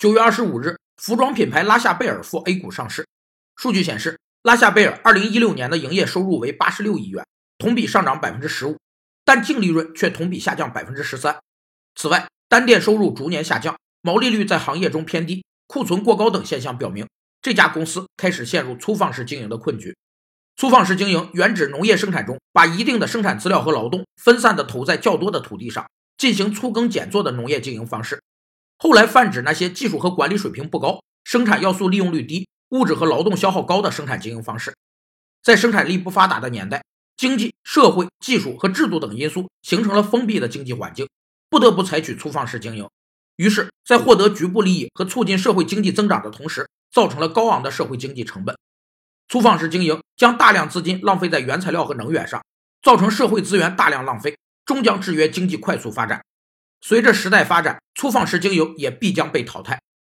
九月二十五日，服装品牌拉夏贝尔赴 A 股上市。数据显示，拉夏贝尔二零一六年的营业收入为八十六亿元，同比上涨百分之十五，但净利润却同比下降百分之十三。此外，单店收入逐年下降，毛利率在行业中偏低，库存过高等现象表明，这家公司开始陷入粗放式经营的困局。粗放式经营原指农业生产中把一定的生产资料和劳动分散地投在较多的土地上，进行粗耕简作的农业经营方式。后来泛指那些技术和管理水平不高、生产要素利用率低、物质和劳动消耗高的生产经营方式。在生产力不发达的年代，经济社会、技术和制度等因素形成了封闭的经济环境，不得不采取粗放式经营。于是，在获得局部利益和促进社会经济增长的同时，造成了高昂的社会经济成本。粗放式经营将大量资金浪费在原材料和能源上，造成社会资源大量浪费，终将制约经济快速发展。随着时代发展，粗放式精油也必将被淘汰。